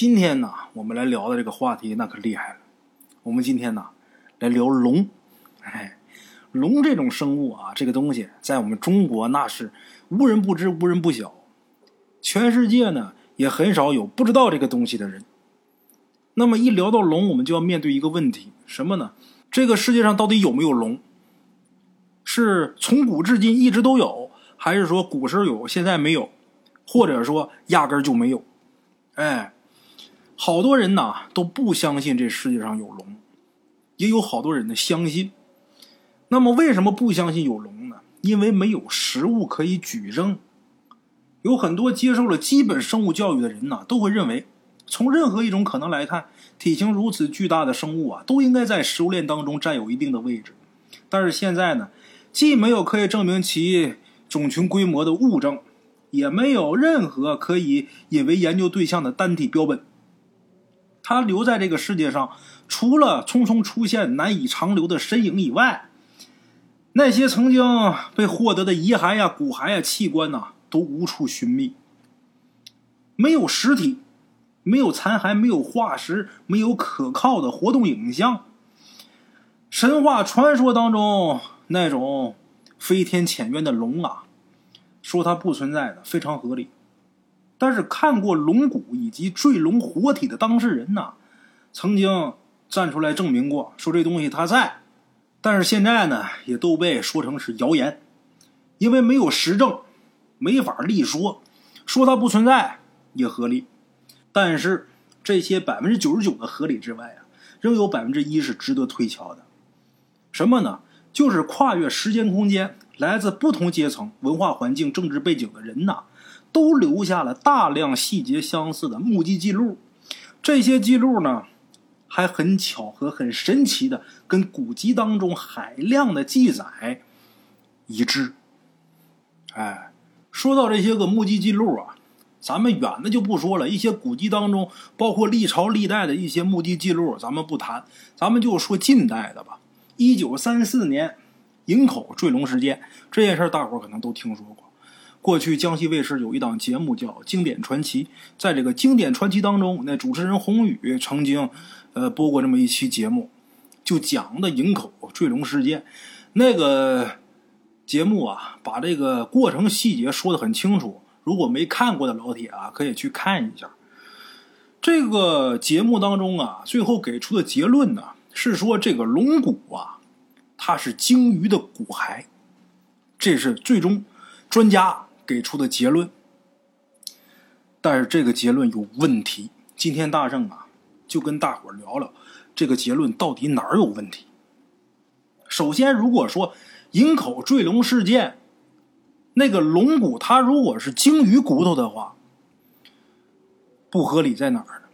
今天呢，我们来聊的这个话题那可厉害了。我们今天呢，来聊龙。哎，龙这种生物啊，这个东西在我们中国那是无人不知、无人不晓，全世界呢也很少有不知道这个东西的人。那么一聊到龙，我们就要面对一个问题，什么呢？这个世界上到底有没有龙？是从古至今一直都有，还是说古时候有，现在没有，或者说压根就没有？哎，好多人呐都不相信这世界上有龙，也有好多人呢相信。那么为什么不相信有龙呢？因为没有实物可以举证。有很多接受了基本生物教育的人呐，都会认为，从任何一种可能来看，体型如此巨大的生物啊，都应该在食物链当中占有一定的位置。但是现在呢？既没有可以证明其种群规模的物证，也没有任何可以引为研究对象的单体标本。他留在这个世界上，除了匆匆出现、难以长留的身影以外，那些曾经被获得的遗骸呀、骨骸呀、器官呐，都无处寻觅。没有实体，没有残骸，没有化石，没有可靠的活动影像。神话传说当中。那种飞天潜渊的龙啊，说它不存在的非常合理。但是看过龙骨以及坠龙活体的当事人呐，曾经站出来证明过，说这东西它在。但是现在呢，也都被说成是谣言，因为没有实证，没法立说。说它不存在也合理，但是这些百分之九十九的合理之外啊，仍有百分之一是值得推敲的。什么呢？就是跨越时间空间，来自不同阶层、文化环境、政治背景的人呐，都留下了大量细节相似的目击记录。这些记录呢，还很巧合、很神奇的跟古籍当中海量的记载一致。哎，说到这些个目击记录啊，咱们远的就不说了，一些古籍当中，包括历朝历代的一些目击记录，咱们不谈，咱们就说近代的吧。一九三四年，营口坠龙事件这件事大伙可能都听说过。过去江西卫视有一档节目叫《经典传奇》，在这个《经典传奇》当中，那主持人洪宇曾经呃播过这么一期节目，就讲的营口坠龙事件。那个节目啊，把这个过程细节说的很清楚。如果没看过的老铁啊，可以去看一下。这个节目当中啊，最后给出的结论呢？是说这个龙骨啊，它是鲸鱼的骨骸，这是最终专家给出的结论。但是这个结论有问题。今天大圣啊，就跟大伙聊聊这个结论到底哪儿有问题。首先，如果说营口坠龙事件那个龙骨，它如果是鲸鱼骨头的话，不合理在哪儿呢？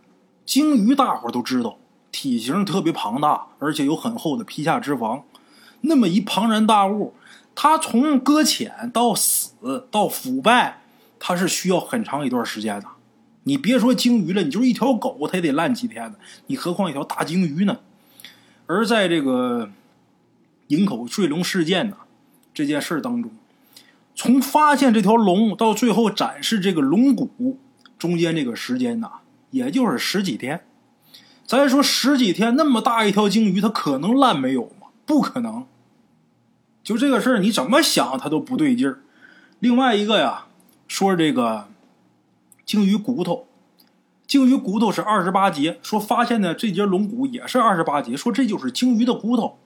鲸鱼大伙都知道。体型特别庞大，而且有很厚的皮下脂肪，那么一庞然大物，它从搁浅到死到腐败，它是需要很长一段时间的。你别说鲸鱼了，你就是一条狗，它也得烂几天呢。你何况一条大鲸鱼呢？而在这个营口坠龙事件呢这件事当中，从发现这条龙到最后展示这个龙骨，中间这个时间呢，也就是十几天。咱说十几天那么大一条鲸鱼，它可能烂没有吗？不可能。就这个事儿，你怎么想它都不对劲儿。另外一个呀，说这个鲸鱼骨头，鲸鱼骨头是二十八节，说发现的这节龙骨也是二十八节，说这就是鲸鱼的骨头。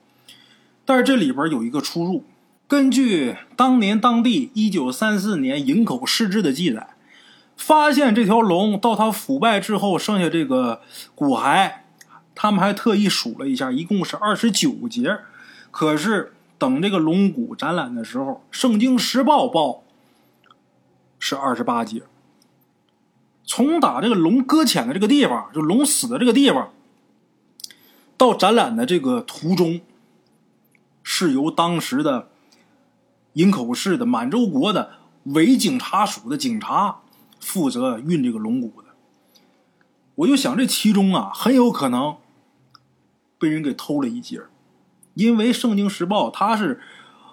但是这里边有一个出入，根据当年当地一九三四年营口市志的记载。发现这条龙到它腐败之后剩下这个骨骸，他们还特意数了一下，一共是二十九节。可是等这个龙骨展览的时候，《圣经时报》报是二十八节。从打这个龙搁浅的这个地方，就龙死的这个地方，到展览的这个途中，是由当时的营口市的满洲国的伪警察署的警察。负责运这个龙骨的，我就想这其中啊，很有可能被人给偷了一截因为《圣经时报》它是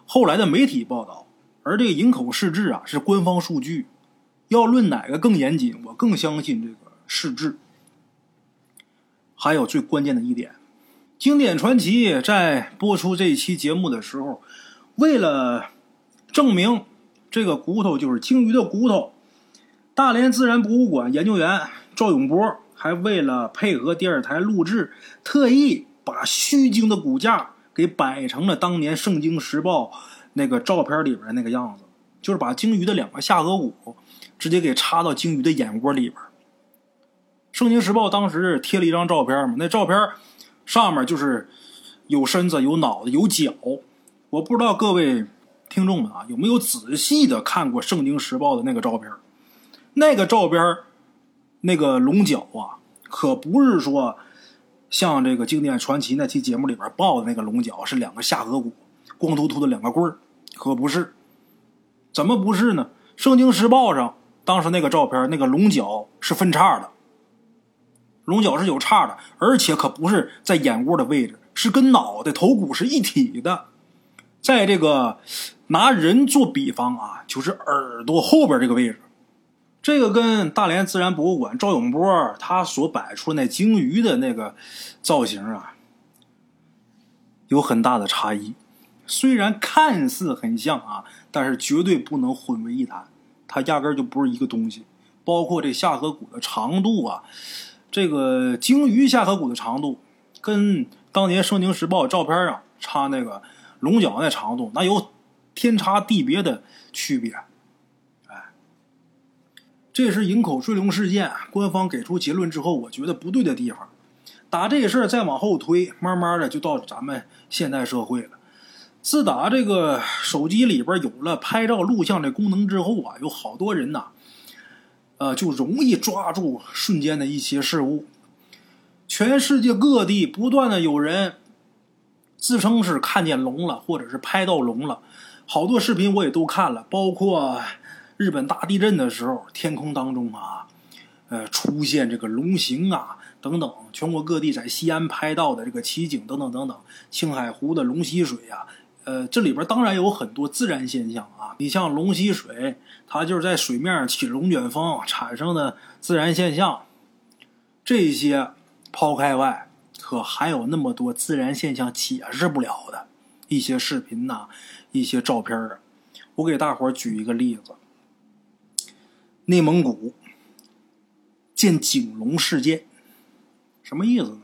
后来的媒体报道，而这个营口市志啊是官方数据。要论哪个更严谨，我更相信这个市志。还有最关键的一点，经典传奇在播出这一期节目的时候，为了证明这个骨头就是鲸鱼的骨头，大连自然博物馆研究员赵永波还为了配合电视台录制，特意把须鲸的骨架给摆成了当年《圣经时报》那个照片里边那个样子，就是把鲸鱼的两个下颌骨直接给插到鲸鱼的眼窝里边。《圣经时报》当时贴了一张照片嘛，那照片上面就是有身子、有脑子、有脚。我不知道各位听众们啊有没有仔细的看过《圣经时报》的那个照片？那个照片那个龙角啊，可不是说像这个经典传奇那期节目里边报的那个龙角是两个下颌骨，光秃秃的两个棍儿，可不是。怎么不是呢？《圣经时报》上当时那个照片，那个龙角是分叉的。龙角是有叉的，而且可不是在眼窝的位置，是跟脑袋、头骨是一体的。在这个拿人做比方啊，就是耳朵后边这个位置。这个跟大连自然博物馆赵永波他所摆出那鲸鱼的那个造型啊，有很大的差异。虽然看似很像啊，但是绝对不能混为一谈，它压根就不是一个东西。包括这下颌骨的长度啊。这个鲸鱼下颌骨的长度，跟当年《圣经时报》照片上插那个龙角那长度，那有天差地别的区别。这是营口坠龙事件，官方给出结论之后，我觉得不对的地方。打这事儿再往后推，慢慢的就到咱们现代社会了。自打这个手机里边有了拍照录像这功能之后啊，有好多人呐。呃，就容易抓住瞬间的一些事物。全世界各地不断的有人自称是看见龙了，或者是拍到龙了。好多视频我也都看了，包括日本大地震的时候，天空当中啊，呃，出现这个龙形啊等等。全国各地在西安拍到的这个奇景等等等等，青海湖的龙吸水啊。呃，这里边当然有很多自然现象啊，你像龙吸水，它就是在水面起龙卷风产生的自然现象。这些抛开外，可还有那么多自然现象解释不了的一些视频呐，一些照片啊。我给大伙举一个例子：内蒙古见景龙事件，什么意思呢？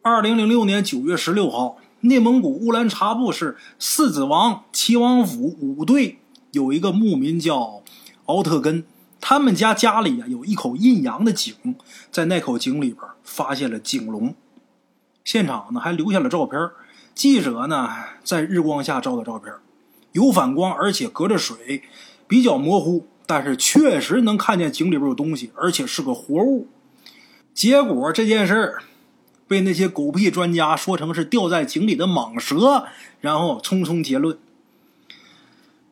二零零六年九月十六号。内蒙古乌兰察布市四子王齐王府五队有一个牧民叫敖特根，他们家家里啊有一口阴阳的井，在那口井里边发现了井龙，现场呢还留下了照片。记者呢在日光下照的照片，有反光，而且隔着水，比较模糊，但是确实能看见井里边有东西，而且是个活物。结果这件事儿。被那些狗屁专家说成是掉在井里的蟒蛇，然后匆匆结论。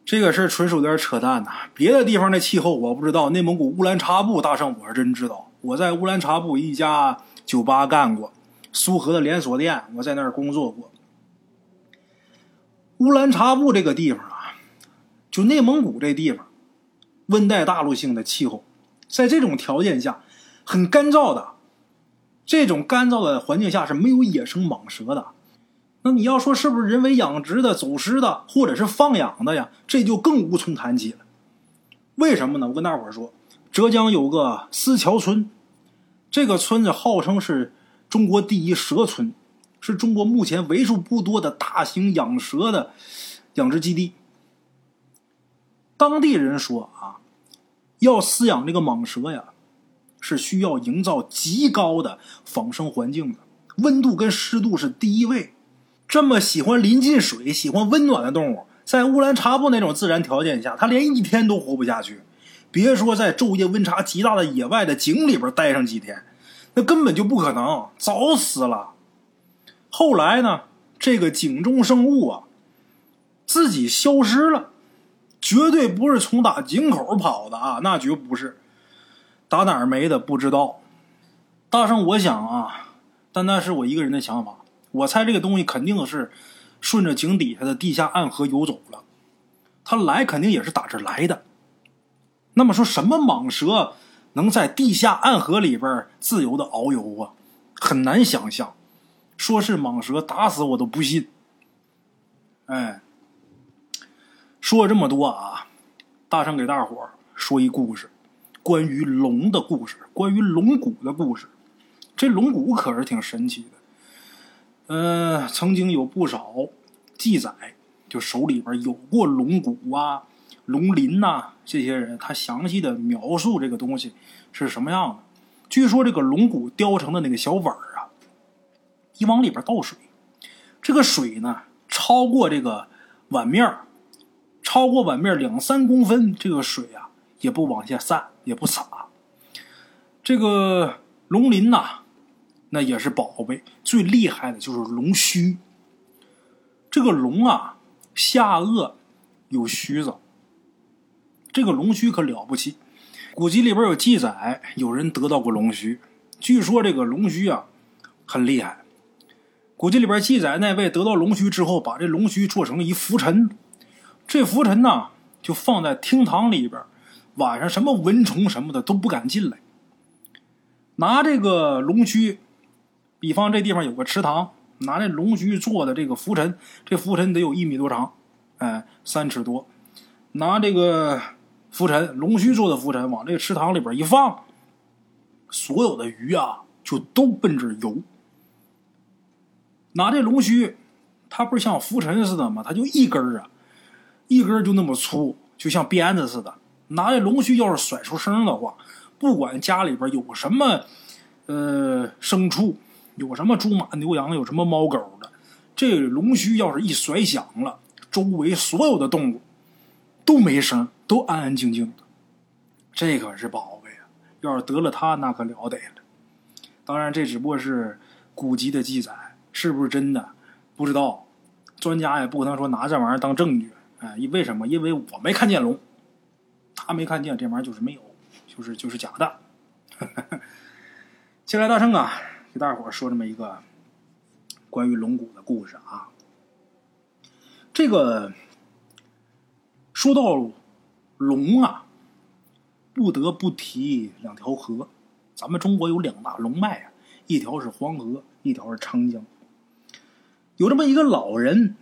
这个事儿纯属有点扯淡呐！别的地方的气候我不知道，内蒙古乌兰察布大圣我是真知道。我在乌兰察布一家酒吧干过，苏荷的连锁店，我在那儿工作过。乌兰察布这个地方啊，就内蒙古这地方，温带大陆性的气候，在这种条件下，很干燥的。这种干燥的环境下是没有野生蟒蛇的，那你要说是不是人为养殖的、走失的，或者是放养的呀？这就更无从谈起了。为什么呢？我跟大伙儿说，浙江有个思桥村，这个村子号称是中国第一蛇村，是中国目前为数不多的大型养蛇的养殖基地。当地人说啊，要饲养这个蟒蛇呀。是需要营造极高的仿生环境的，温度跟湿度是第一位。这么喜欢临近水、喜欢温暖的动物，在乌兰察布那种自然条件下，它连一天都活不下去。别说在昼夜温差极大的野外的井里边待上几天，那根本就不可能，早死了。后来呢，这个井中生物啊，自己消失了，绝对不是从打井口跑的啊，那绝不是。打哪儿没的不知道，大圣，我想啊，但那是我一个人的想法。我猜这个东西肯定是顺着井底下的地下暗河游走了，他来肯定也是打这来的。那么说什么蟒蛇能在地下暗河里边自由的遨游啊？很难想象。说是蟒蛇，打死我都不信。哎，说了这么多啊，大圣给大伙说一故事，关于龙的故事，关于龙骨的故事。这龙骨可是挺神奇的。呃，曾经有不少记载，就手里边有过龙骨啊、龙鳞呐，这些人他详细的描述这个东西是什么样的。据说这个龙骨雕成的那个小碗啊，一往里边倒水，这个水呢超过这个碗面超过碗面两三公分，这个水啊也不往下散，也不洒。这个龙鳞呐。那也是宝贝，最厉害的就是龙须。这个龙啊，下颚有须子，这个龙须可了不起。古籍里边有记载，有人得到过龙须。据说这个龙须啊，很厉害。古籍里边记载，那位得到龙须之后，把这龙须做成了一浮尘，这浮尘呢，就放在厅堂里边，晚上什么蚊虫什么的都不敢进来。拿这个龙须。比方这地方有个池塘，拿这龙须做的这个浮尘，这浮尘得有一米多长，哎，三尺多。拿这个浮尘，龙须做的浮尘，往这个池塘里边一放，所有的鱼啊就都奔这游。拿这龙须，它不是像浮尘似的吗？它就一根儿啊，一根就那么粗，就像鞭子似的。拿这龙须要是甩出声的话，不管家里边有什么呃牲畜。有什么猪马牛羊，有什么猫狗的，这龙须要是一甩响了，周围所有的动物都没声，都安安静静的。这可是宝贝啊！要是得了它，那可了得了。当然，这只不过是古籍的记载，是不是真的不知道。专家也不可能说拿这玩意儿当证据。哎，为什么？因为我没看见龙，他没看见，这玩意儿就是没有，就是就是假的。进来，大圣啊！给大伙说这么一个关于龙骨的故事啊。这个说到龙啊，不得不提两条河。咱们中国有两大龙脉啊，一条是黄河，一条是长江。有这么一个老人，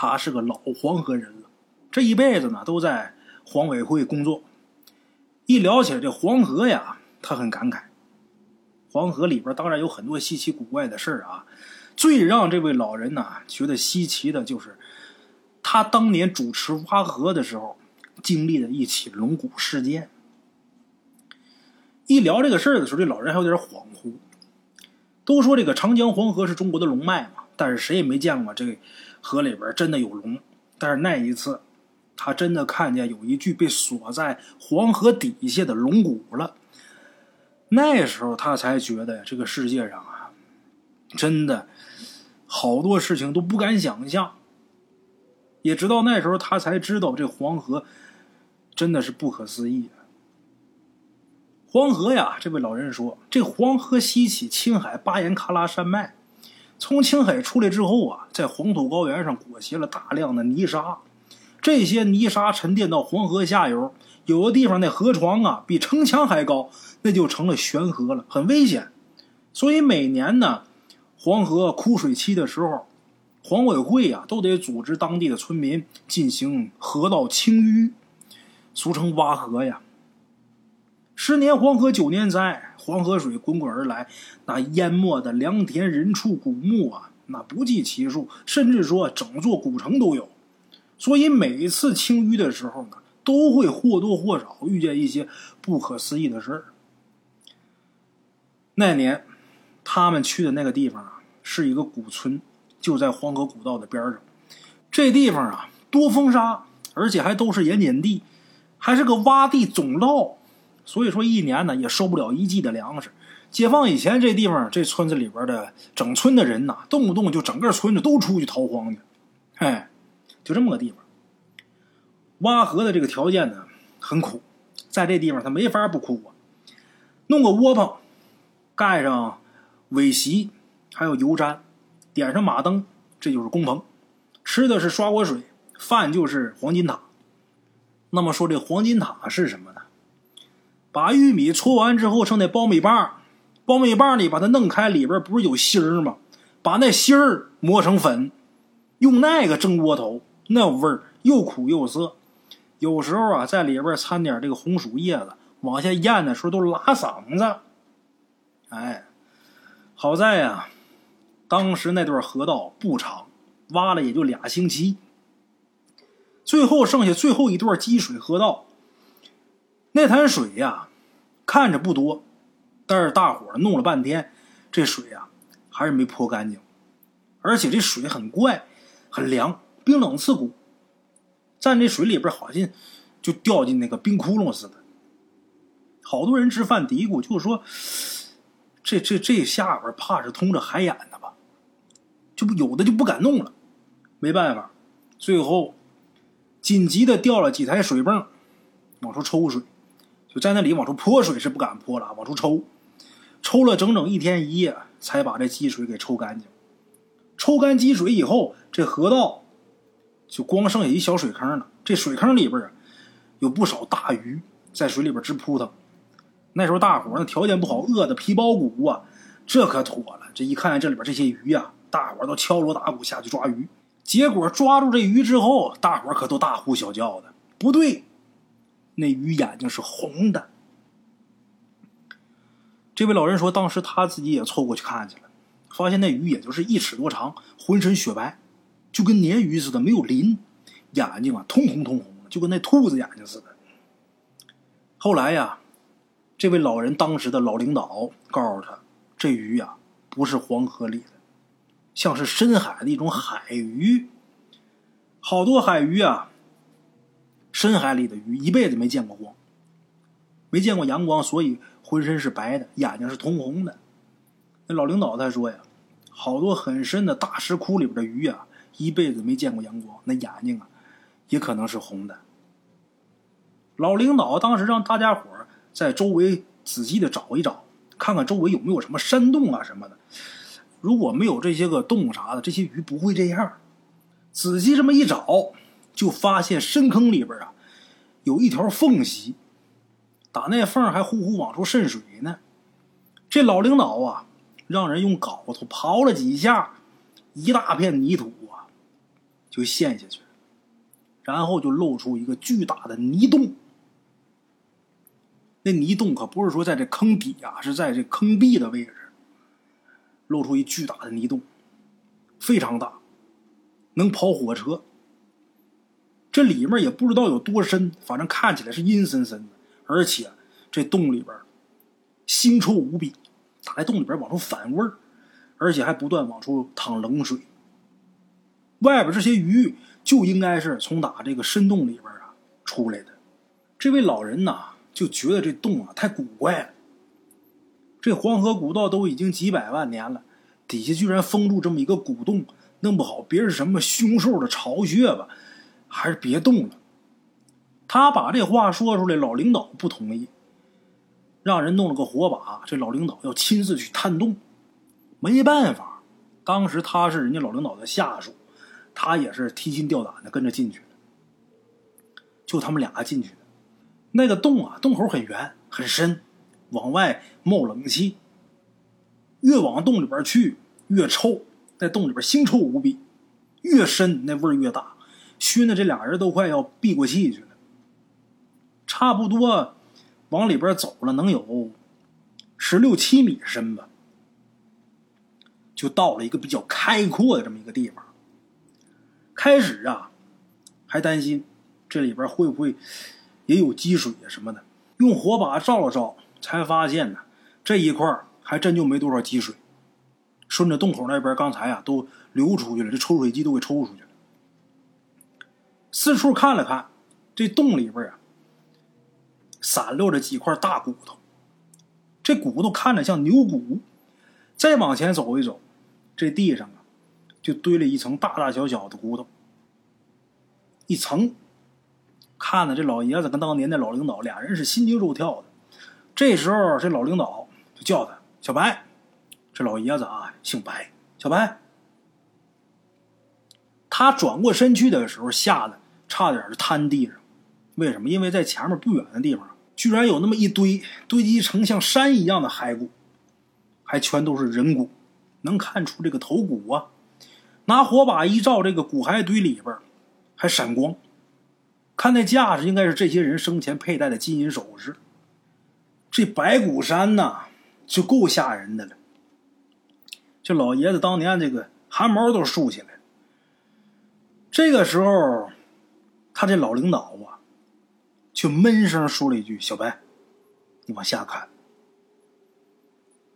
他是个老黄河人了，这一辈子呢都在黄委会工作。一聊起来这黄河呀，他很感慨。黄河里边当然有很多稀奇古怪的事儿啊，最让这位老人呢觉得稀奇的就是，他当年主持挖河的时候经历的一起龙骨事件。一聊这个事儿的时候，这老人还有点恍惚。都说这个长江黄河是中国的龙脉嘛，但是谁也没见过这河里边真的有龙。但是那一次，他真的看见有一具被锁在黄河底下的龙骨了。那时候他才觉得这个世界上啊，真的好多事情都不敢想象。也直到那时候他才知道，这黄河真的是不可思议。黄河呀，这位老人说，这黄河西起青海巴颜喀拉山脉，从青海出来之后啊，在黄土高原上裹挟了大量的泥沙，这些泥沙沉淀到黄河下游。有的地方那河床啊比城墙还高，那就成了悬河了，很危险。所以每年呢，黄河枯水期的时候，黄委会呀都得组织当地的村民进行河道清淤，俗称挖河呀。十年黄河九年灾，黄河水滚滚而来，那淹没的良田、人畜、古墓啊，那不计其数，甚至说整座古城都有。所以每一次清淤的时候呢。都会或多或少遇见一些不可思议的事儿。那年，他们去的那个地方啊，是一个古村，就在黄河古道的边上。这地方啊，多风沙，而且还都是盐碱地，还是个洼地总涝，所以说一年呢也收不了一季的粮食。解放以前，这地方这村子里边的整村的人呐，动不动就整个村子都出去逃荒去，哎，就这么个地方。挖河的这个条件呢，很苦，在这地方他没法不苦啊。弄个窝棚，盖上苇席，还有油毡，点上马灯，这就是工棚。吃的是刷锅水，饭就是黄金塔。那么说这黄金塔是什么呢？把玉米搓完之后，剩那苞米棒，苞米棒里把它弄开，里边不是有芯儿吗？把那芯儿磨成粉，用那个蒸窝头，那味儿又苦又涩。有时候啊，在里边掺点这个红薯叶子，往下咽的时候都拉嗓子。哎，好在呀，当时那段河道不长，挖了也就俩星期。最后剩下最后一段积水河道，那滩水呀，看着不多，但是大伙弄了半天，这水呀还是没泼干净，而且这水很怪，很凉，冰冷刺骨，站这水里边好像就掉进那个冰窟窿似的。好多人吃饭嘀咕，就说这这这下边怕是通着海眼的吧？就不有的就不敢弄了，没办法，最后。紧急的调了几台水泵，往出抽水，就在那里往出泼水是不敢泼了，往出抽，抽了整整一天一夜，才把这积水给抽干净。抽干积水以后，这河道就光剩下一小水坑了。这水坑里边啊，有不少大鱼在水里边直扑腾。那时候大伙儿那条件不好，饿的皮包骨啊，这可妥了。这一看这里边这些鱼呀，大伙儿都敲锣打鼓下去抓鱼。结果抓住这鱼之后，大伙可都大呼小叫的。不对，那鱼眼睛是红的。这位老人说，当时他自己也凑过去看去了，发现那鱼也就是一尺多长，浑身雪白，就跟鲶鱼似的，没有鳞，眼睛啊通红通红的，就跟那兔子眼睛似的。后来呀，这位老人当时的老领导告诉他，这鱼呀不是黄河里的。像是深海的一种海鱼，好多海鱼啊，深海里的鱼一辈子没见过光，没见过阳光，所以浑身是白的，眼睛是通红的。那老领导他说呀，好多很深的大石窟里边的鱼啊，一辈子没见过阳光，那眼睛啊，也可能是红的。老领导当时让大家伙在周围仔细的找一找，看看周围有没有什么山洞啊什么的。如果没有这些个洞啥的，这些鱼不会这样。仔细这么一找，就发现深坑里边啊，有一条缝隙，打那缝还呼呼往出渗水呢。这老领导啊，让人用镐头刨了几下，一大片泥土啊，就陷下去了，然后就露出一个巨大的泥洞。那泥洞可不是说在这坑底啊，是在这坑壁的位置。露出一巨大的泥洞，非常大，能跑火车。这里面也不知道有多深，反正看起来是阴森森的，而且这洞里边腥臭无比，打在洞里边往出反味儿，而且还不断往出淌冷水。外边这些鱼就应该是从打这个深洞里边啊出来的。这位老人呐就觉得这洞啊太古怪了。这黄河古道都已经几百万年了，底下居然封住这么一个古洞，弄不好别是什么凶兽的巢穴吧？还是别动了。他把这话说出来，老领导不同意，让人弄了个火把。这老领导要亲自去探洞，没办法，当时他是人家老领导的下属，他也是提心吊胆的跟着进去。就他们俩进去，那个洞啊，洞口很圆很深。往外冒冷气，越往洞里边去越臭，在洞里边腥臭无比，越深那味儿越大，熏的这俩人都快要闭过气去了。差不多往里边走了能有十六七米深吧，就到了一个比较开阔的这么一个地方。开始啊，还担心这里边会不会也有积水啊什么的，用火把照了照。才发现呢，这一块还真就没多少积水，顺着洞口那边，刚才啊都流出去了，这抽水机都给抽出去了。四处看了看，这洞里边啊，散落着几块大骨头，这骨头看着像牛骨。再往前走一走，这地上啊，就堆了一层大大小小的骨头，一层，看的这老爷子跟当年的老领导俩人是心惊肉跳的。这时候，这老领导就叫他小白。这老爷子啊，姓白，小白。他转过身去的时候，吓得差点是瘫地上。为什么？因为在前面不远的地方，居然有那么一堆堆积成像山一样的骸骨。还全都是人骨，能看出这个头骨啊。拿火把一照，这个骨骸堆里边还闪光，看那架势，应该是这些人生前佩戴的金银首饰。这白骨山呐，就够吓人的了。这老爷子当年这个汗毛都竖起来。这个时候，他这老领导啊，就闷声说了一句：“小白，你往下看。”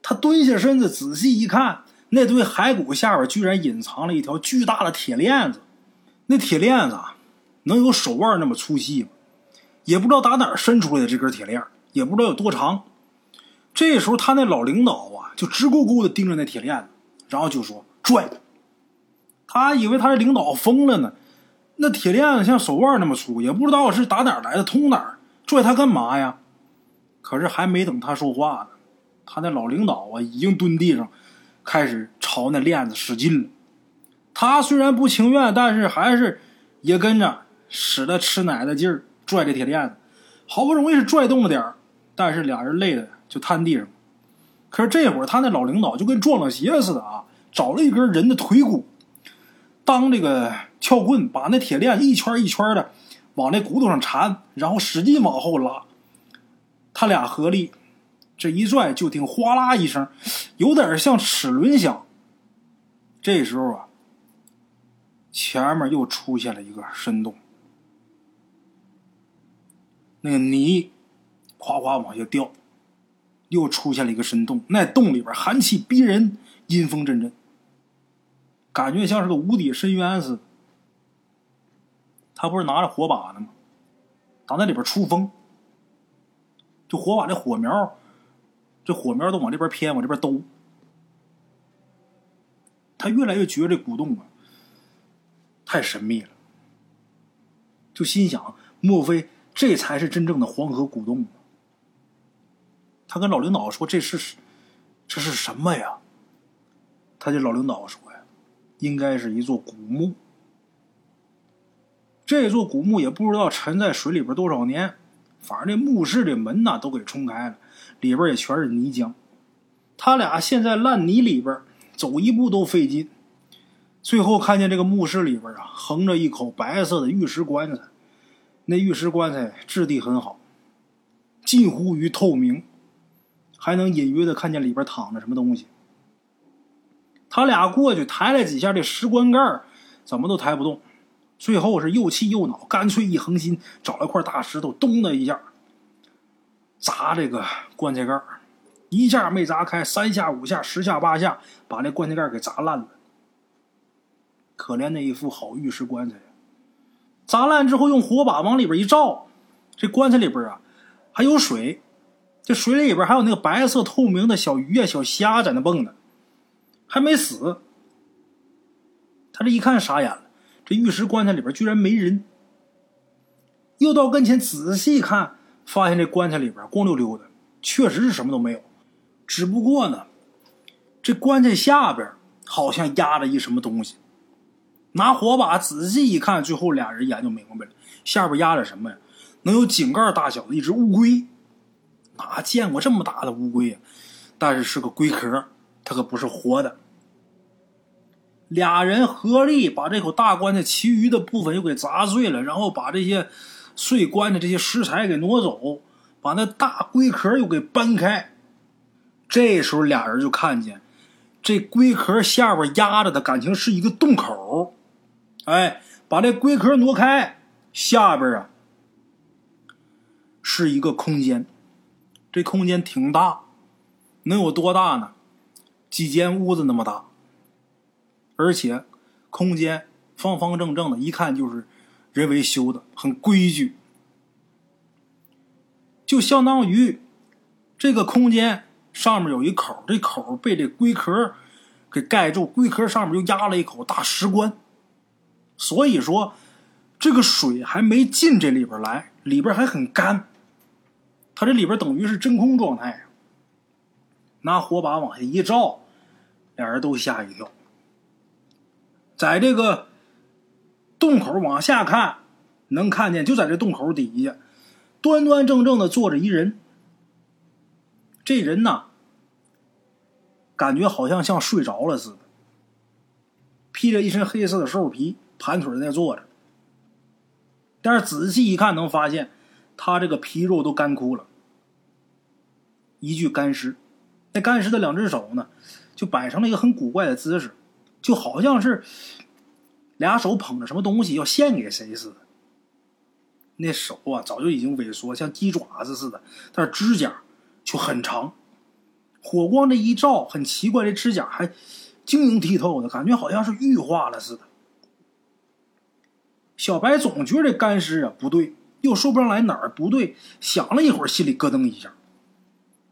他蹲下身子，仔细一看。那堆骸骨下边居然隐藏了一条巨大的铁链子，那铁链子能有手腕那么粗细吗？也不知道打哪儿伸出来的这根铁链，也不知道有多长。这时候他那老领导啊，就直勾勾的盯着那铁链子，然后就说拽。他以为他这领导疯了呢，那铁链子像手腕那么粗，也不知道是打哪儿来的，通哪儿，拽他干嘛呀？可是还没等他说话呢，他那老领导啊，已经蹲地上。开始朝那链子使劲了，他虽然不情愿，但是还是也跟着使了吃奶的劲儿拽这铁链子，好不容易是拽动了点儿，但是俩人累的就瘫地上。可是这会儿他那老领导就跟撞了邪似的啊，找了一根人的腿骨当这个撬棍，把那铁链一圈一圈的往那骨头上缠，然后使劲往后拉，他俩合力。这一拽，就听哗啦一声，有点像齿轮响。这时候啊，前面又出现了一个深洞，那个泥哗哗往下掉，又出现了一个深洞。那洞里边寒气逼人，阴风阵阵，感觉像是个无底深渊似的。他不是拿着火把呢吗？打那里边出风，就火把这火苗。这火苗都往这边偏，往这边兜。他越来越觉得这古洞啊太神秘了，就心想：莫非这才是真正的黄河古洞吗？他跟老领导说：“这是这是什么呀？”他这老领导说：“，应该是一座古墓。这座古墓也不知道沉在水里边多少年，反正这墓室的门呐都给冲开了。”里边也全是泥浆，他俩陷在烂泥里边，走一步都费劲。最后看见这个墓室里边啊，横着一口白色的玉石棺材，那玉石棺材质地很好，近乎于透明，还能隐约的看见里边躺着什么东西。他俩过去抬了几下这石棺盖，怎么都抬不动。最后是又气又恼，干脆一横心，找了块大石头，咚的一下。砸这个棺材盖一下没砸开，三下五下，十下八下，把那棺材盖给砸烂了。可怜那一副好玉石棺材，砸烂之后用火把往里边一照，这棺材里边啊还有水，这水里边还有那个白色透明的小鱼啊、小虾在那蹦呢，还没死。他这一看傻眼了，这玉石棺材里边居然没人。又到跟前仔细看。发现这棺材里边光溜溜的，确实是什么都没有。只不过呢，这棺材下边好像压着一什么东西。拿火把仔细一看，最后俩人研究明白了，下边压着什么呀？能有井盖大小的一只乌龟。哪见过这么大的乌龟呀？但是是个龟壳，它可不是活的。俩人合力把这口大棺材其余的部分又给砸碎了，然后把这些。碎棺的这些食材给挪走，把那大龟壳又给搬开。这时候俩人就看见，这龟壳下边压着的感情是一个洞口。哎，把这龟壳挪开，下边啊是一个空间。这空间挺大，能有多大呢？几间屋子那么大。而且空间方方正正的，一看就是。人为修的很规矩，就相当于这个空间上面有一口，这口被这龟壳给盖住，龟壳上面又压了一口大石棺，所以说这个水还没进这里边来，里边还很干，它这里边等于是真空状态。拿火把往下一照，俩人都吓一跳，在这个。洞口往下看，能看见就在这洞口底下，端端正正的坐着一人。这人呐，感觉好像像睡着了似的，披着一身黑色的兽皮，盘腿在那坐着。但是仔细一看，能发现他这个皮肉都干枯了，一具干尸。那干尸的两只手呢，就摆成了一个很古怪的姿势，就好像是俩手捧着什么东西要献给谁似的。那手啊，早就已经萎缩，像鸡爪子似的，但是指甲却很长。火光这一照，很奇怪，这指甲还晶莹剔透的，感觉好像是玉化了似的。小白总觉得这干尸啊不对，又说不上来哪儿不对。想了一会儿，心里咯噔一下，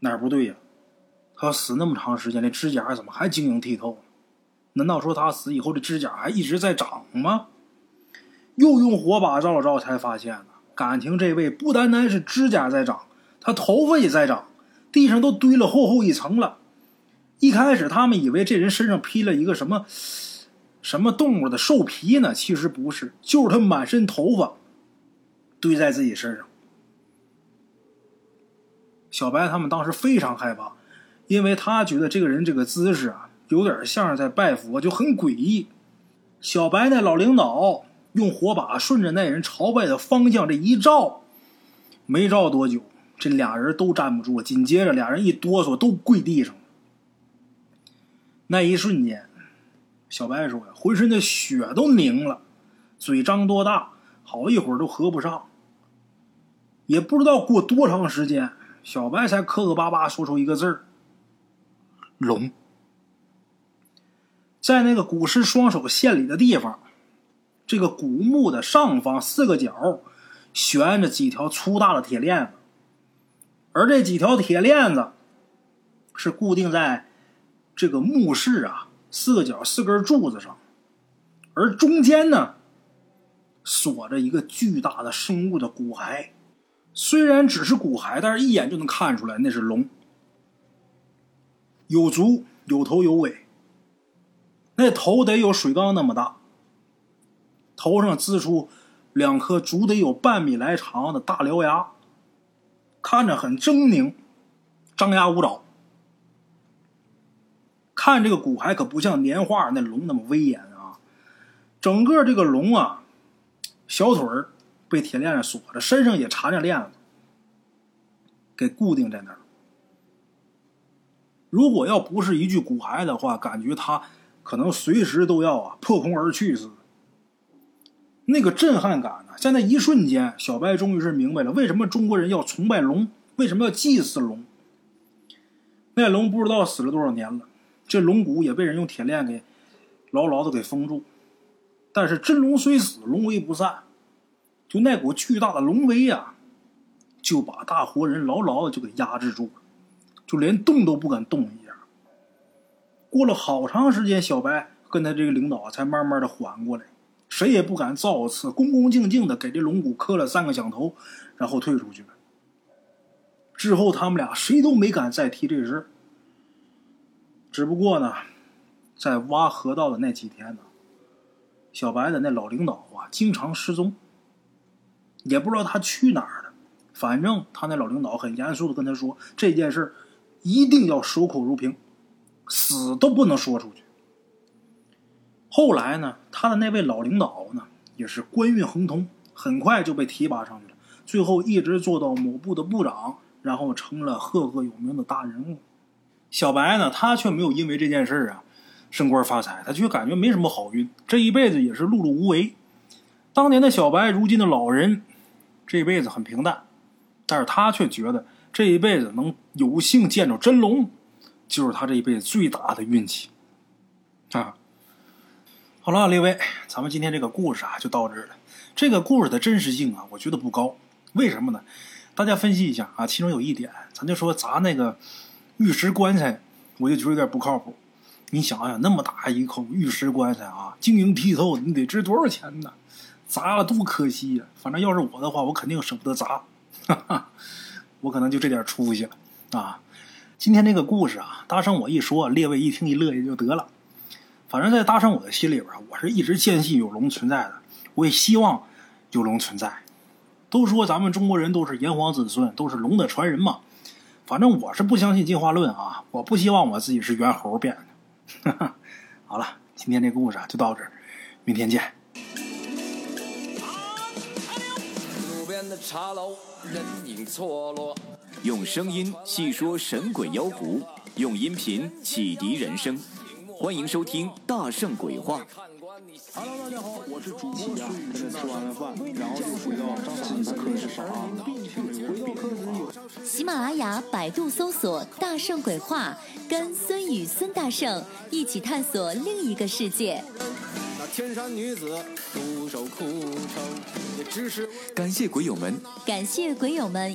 哪儿不对呀？他死那么长时间，这指甲怎么还晶莹剔透？难道说他死以后这指甲还一直在长吗？又用火把照了照，才发现呢，感情这位不单单是指甲在长，他头发也在长。地上都堆了厚厚一层了。一开始他们以为这人身上披了一个什么什么动物的兽皮呢，其实不是，就是他满身头发堆在自己身上。小白他们当时非常害怕，因为他觉得这个人这个姿势啊，有点像是在拜佛，就很诡异。小白那老领导用火把顺着那人朝拜的方向这一照，没照多久。这俩人都站不住，紧接着俩人一哆嗦，都跪地上了。那一瞬间，小白说呀，浑身的血都凝了，嘴张多大，好一会儿都合不上。也不知道过多长时间，小白才磕磕巴巴说出一个字儿：“龙。”在那个古尸双手献礼的地方，这个古墓的上方四个角悬着几条粗大的铁链子。而这几条铁链子是固定在这个墓室啊四个角四根柱子上，而中间呢锁着一个巨大的生物的骨骸。虽然只是骨骸，但是一眼就能看出来那是龙，有足有头有尾，那头得有水缸那么大，头上呲出两颗足得有半米来长的大獠牙。看着很狰狞，张牙舞爪。看这个骨骸可不像年画那龙那么威严啊！整个这个龙啊，小腿儿被铁链锁着，身上也缠着链子，给固定在那儿。如果要不是一具骨骸的话，感觉他可能随时都要啊破空而去似的。那个震撼感呢？在那一瞬间，小白终于是明白了为什么中国人要崇拜龙，为什么要祭祀龙。那龙不知道死了多少年了，这龙骨也被人用铁链给牢牢的给封住。但是真龙虽死，龙威不散。就那股巨大的龙威呀，就把大活人牢牢的就给压制住了，就连动都不敢动。过了好长时间，小白跟他这个领导才慢慢的缓过来。谁也不敢造次，恭恭敬敬的给这龙骨磕了三个响头，然后退出去了。之后他们俩谁都没敢再提这事。只不过呢，在挖河道的那几天呢，小白的那老领导啊，经常失踪，也不知道他去哪儿了。反正他那老领导很严肃的跟他说，这件事一定要守口如瓶，死都不能说出去。后来呢，他的那位老领导呢，也是官运亨通，很快就被提拔上去了，最后一直做到某部的部长，然后成了赫赫有名的大人物。小白呢，他却没有因为这件事啊升官发财，他却感觉没什么好运，这一辈子也是碌碌无为。当年的小白，如今的老人，这一辈子很平淡，但是他却觉得这一辈子能有幸见着真龙，就是他这一辈子最大的运气啊。好了，列位，咱们今天这个故事啊就到这儿了。这个故事的真实性啊，我觉得不高。为什么呢？大家分析一下啊，其中有一点，咱就说砸那个玉石棺材，我就觉得有点不靠谱。你想想，那么大一口玉石棺材啊，晶莹剔透，你得值多少钱呢？砸了多可惜呀！反正要是我的话，我肯定舍不得砸。哈哈，我可能就这点出息了啊。今天这个故事啊，大圣我一说，列位一听一乐也就得了。反正，在大圣我的心里边，我是一直坚信有龙存在的，我也希望有龙存在。都说咱们中国人都是炎黄子孙，都是龙的传人嘛。反正我是不相信进化论啊，我不希望我自己是猿猴变的。好了，今天这故事啊就到这儿，明天见。路边的茶楼，人影错落。用声音细说神鬼妖狐，用音频启迪人生。欢迎收听《大圣鬼话》。Hello，大家好，我是主播孙宇。现在吃完了饭，然后就回到自己的课室上啊，回到课室有。喜马拉雅、百度搜索“大圣鬼话”，跟孙宇、孙大圣一起探索另一个世界。那天山女子独守空城，也只是感谢鬼友们，感谢鬼友们，